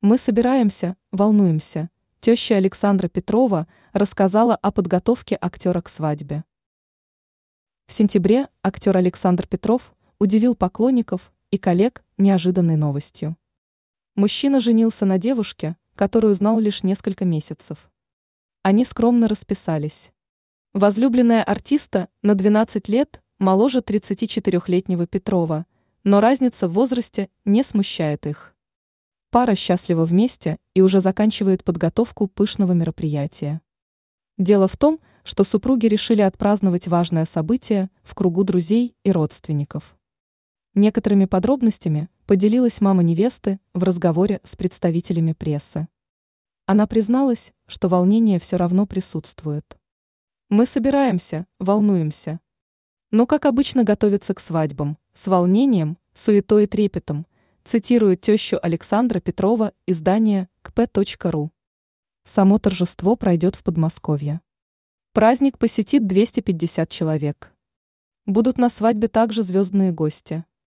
Мы собираемся, волнуемся. Теща Александра Петрова рассказала о подготовке актера к свадьбе. В сентябре актер Александр Петров удивил поклонников и коллег неожиданной новостью. Мужчина женился на девушке, которую знал лишь несколько месяцев. Они скромно расписались. Возлюбленная артиста на 12 лет моложе 34-летнего Петрова, но разница в возрасте не смущает их. Пара счастлива вместе и уже заканчивает подготовку пышного мероприятия. Дело в том, что супруги решили отпраздновать важное событие в кругу друзей и родственников. Некоторыми подробностями поделилась мама невесты в разговоре с представителями прессы. Она призналась, что волнение все равно присутствует. Мы собираемся, волнуемся. Но, как обычно, готовятся к свадьбам, с волнением, суетой и трепетом, цитирует тещу Александра Петрова издание kp.ru. Само торжество пройдет в Подмосковье. Праздник посетит 250 человек. Будут на свадьбе также звездные гости –